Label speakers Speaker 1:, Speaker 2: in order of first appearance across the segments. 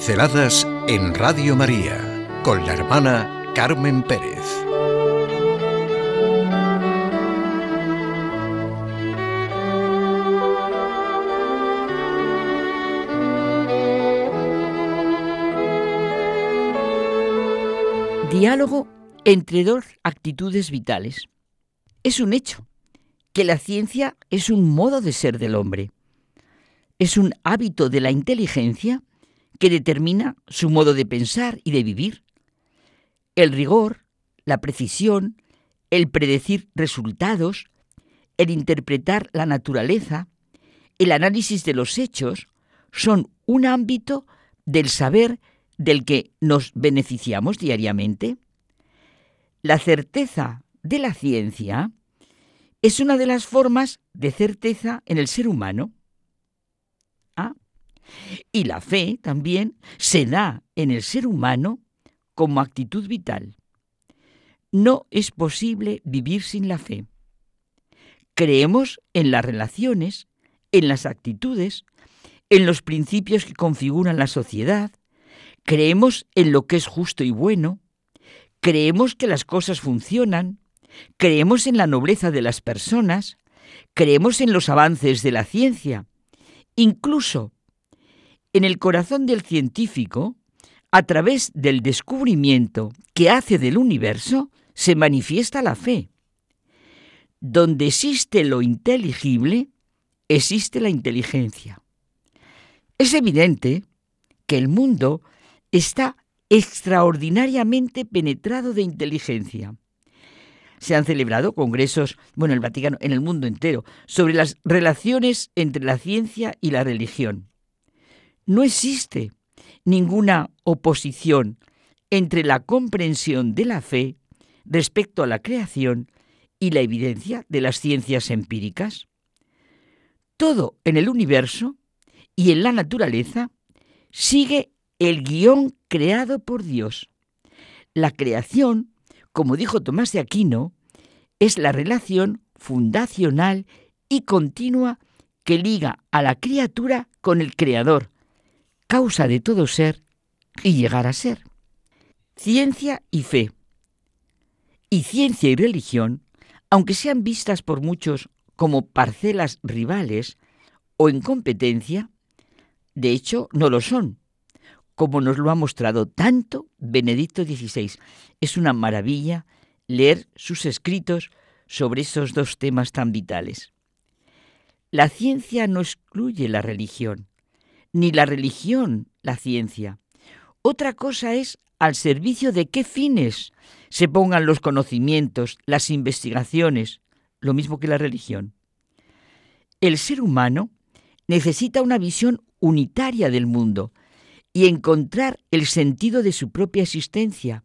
Speaker 1: Pinceladas en Radio María con la hermana Carmen Pérez.
Speaker 2: Diálogo entre dos actitudes vitales. Es un hecho que la ciencia es un modo de ser del hombre. Es un hábito de la inteligencia que determina su modo de pensar y de vivir. El rigor, la precisión, el predecir resultados, el interpretar la naturaleza, el análisis de los hechos, son un ámbito del saber del que nos beneficiamos diariamente. La certeza de la ciencia es una de las formas de certeza en el ser humano. Y la fe también se da en el ser humano como actitud vital. No es posible vivir sin la fe. Creemos en las relaciones, en las actitudes, en los principios que configuran la sociedad, creemos en lo que es justo y bueno, creemos que las cosas funcionan, creemos en la nobleza de las personas, creemos en los avances de la ciencia, incluso en el corazón del científico, a través del descubrimiento que hace del universo, se manifiesta la fe. Donde existe lo inteligible, existe la inteligencia. Es evidente que el mundo está extraordinariamente penetrado de inteligencia. Se han celebrado congresos, bueno, en el Vaticano, en el mundo entero, sobre las relaciones entre la ciencia y la religión. No existe ninguna oposición entre la comprensión de la fe respecto a la creación y la evidencia de las ciencias empíricas. Todo en el universo y en la naturaleza sigue el guion creado por Dios. La creación, como dijo Tomás de Aquino, es la relación fundacional y continua que liga a la criatura con el Creador, causa de todo ser y llegar a ser. Ciencia y fe. Y ciencia y religión, aunque sean vistas por muchos como parcelas rivales o en competencia, de hecho no lo son, como nos lo ha mostrado tanto Benedicto XVI. Es una maravilla leer sus escritos sobre esos dos temas tan vitales. La ciencia no excluye la religión, ni la religión la ciencia. Otra cosa es al servicio de qué fines se pongan los conocimientos, las investigaciones, lo mismo que la religión. El ser humano necesita una visión unitaria del mundo y encontrar el sentido de su propia existencia.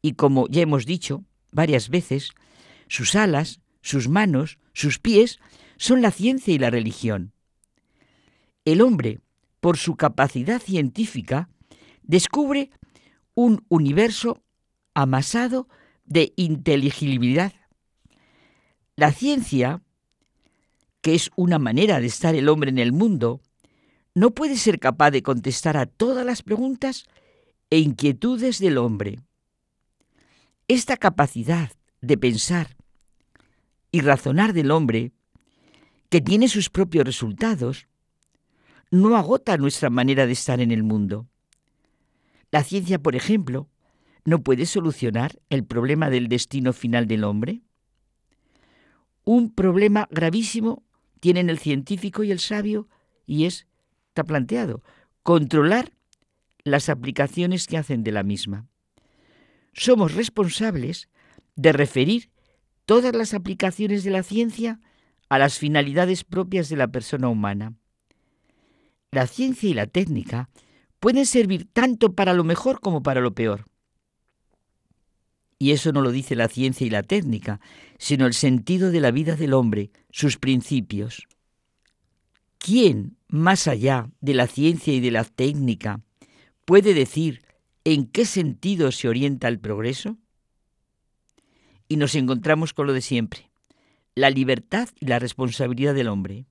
Speaker 2: Y como ya hemos dicho varias veces, sus alas, sus manos, sus pies son la ciencia y la religión. El hombre, por su capacidad científica, descubre un universo amasado de inteligibilidad. La ciencia, que es una manera de estar el hombre en el mundo, no puede ser capaz de contestar a todas las preguntas e inquietudes del hombre. Esta capacidad de pensar y razonar del hombre, que tiene sus propios resultados, no agota nuestra manera de estar en el mundo. La ciencia, por ejemplo, no puede solucionar el problema del destino final del hombre. Un problema gravísimo tienen el científico y el sabio y es, está planteado, controlar las aplicaciones que hacen de la misma. Somos responsables de referir todas las aplicaciones de la ciencia a las finalidades propias de la persona humana la ciencia y la técnica pueden servir tanto para lo mejor como para lo peor. Y eso no lo dice la ciencia y la técnica, sino el sentido de la vida del hombre, sus principios. ¿Quién, más allá de la ciencia y de la técnica, puede decir en qué sentido se orienta el progreso? Y nos encontramos con lo de siempre, la libertad y la responsabilidad del hombre.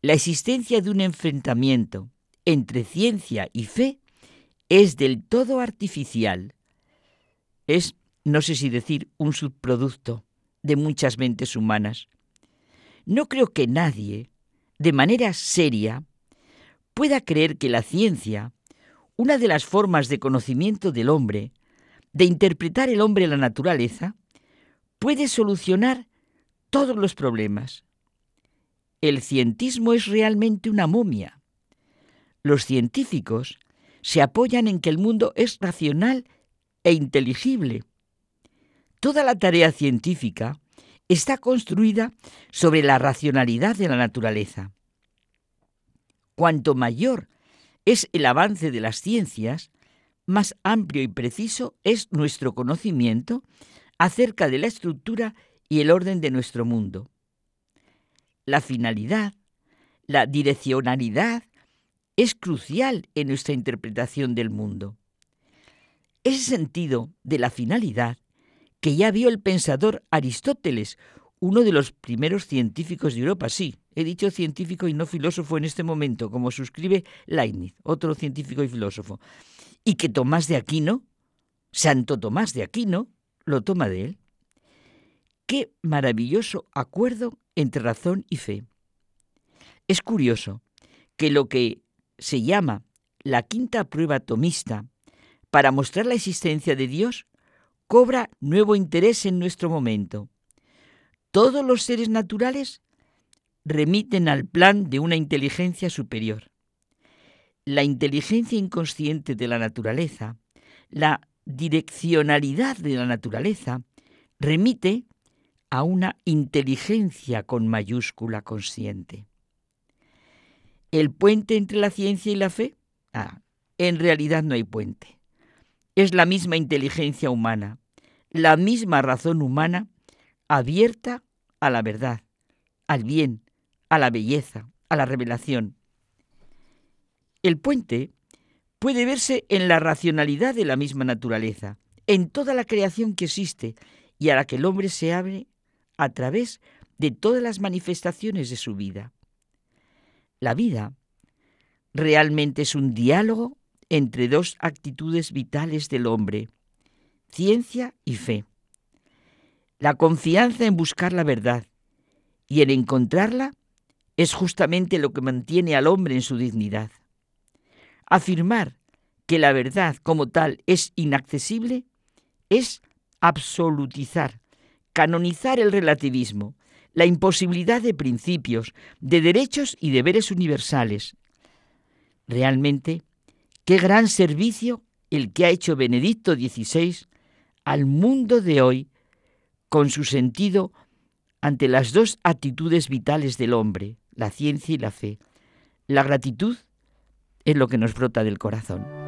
Speaker 2: La existencia de un enfrentamiento entre ciencia y fe es del todo artificial. Es, no sé si decir, un subproducto de muchas mentes humanas. No creo que nadie, de manera seria, pueda creer que la ciencia, una de las formas de conocimiento del hombre, de interpretar el hombre la naturaleza, puede solucionar todos los problemas. El cientismo es realmente una momia. Los científicos se apoyan en que el mundo es racional e inteligible. Toda la tarea científica está construida sobre la racionalidad de la naturaleza. Cuanto mayor es el avance de las ciencias, más amplio y preciso es nuestro conocimiento acerca de la estructura y el orden de nuestro mundo. La finalidad, la direccionalidad, es crucial en nuestra interpretación del mundo. Ese sentido de la finalidad que ya vio el pensador Aristóteles, uno de los primeros científicos de Europa, sí, he dicho científico y no filósofo en este momento, como suscribe Leibniz, otro científico y filósofo, y que Tomás de Aquino, Santo Tomás de Aquino, lo toma de él. Qué maravilloso acuerdo entre razón y fe. Es curioso que lo que se llama la quinta prueba atomista para mostrar la existencia de Dios cobra nuevo interés en nuestro momento. Todos los seres naturales remiten al plan de una inteligencia superior. La inteligencia inconsciente de la naturaleza, la direccionalidad de la naturaleza, remite a una inteligencia con mayúscula consciente. ¿El puente entre la ciencia y la fe? Ah, en realidad no hay puente. Es la misma inteligencia humana, la misma razón humana abierta a la verdad, al bien, a la belleza, a la revelación. El puente puede verse en la racionalidad de la misma naturaleza, en toda la creación que existe y a la que el hombre se abre a través de todas las manifestaciones de su vida. La vida realmente es un diálogo entre dos actitudes vitales del hombre, ciencia y fe. La confianza en buscar la verdad y en encontrarla es justamente lo que mantiene al hombre en su dignidad. Afirmar que la verdad como tal es inaccesible es absolutizar, canonizar el relativismo, la imposibilidad de principios, de derechos y deberes universales. Realmente, qué gran servicio el que ha hecho Benedicto XVI al mundo de hoy con su sentido ante las dos actitudes vitales del hombre, la ciencia y la fe. La gratitud es lo que nos brota del corazón.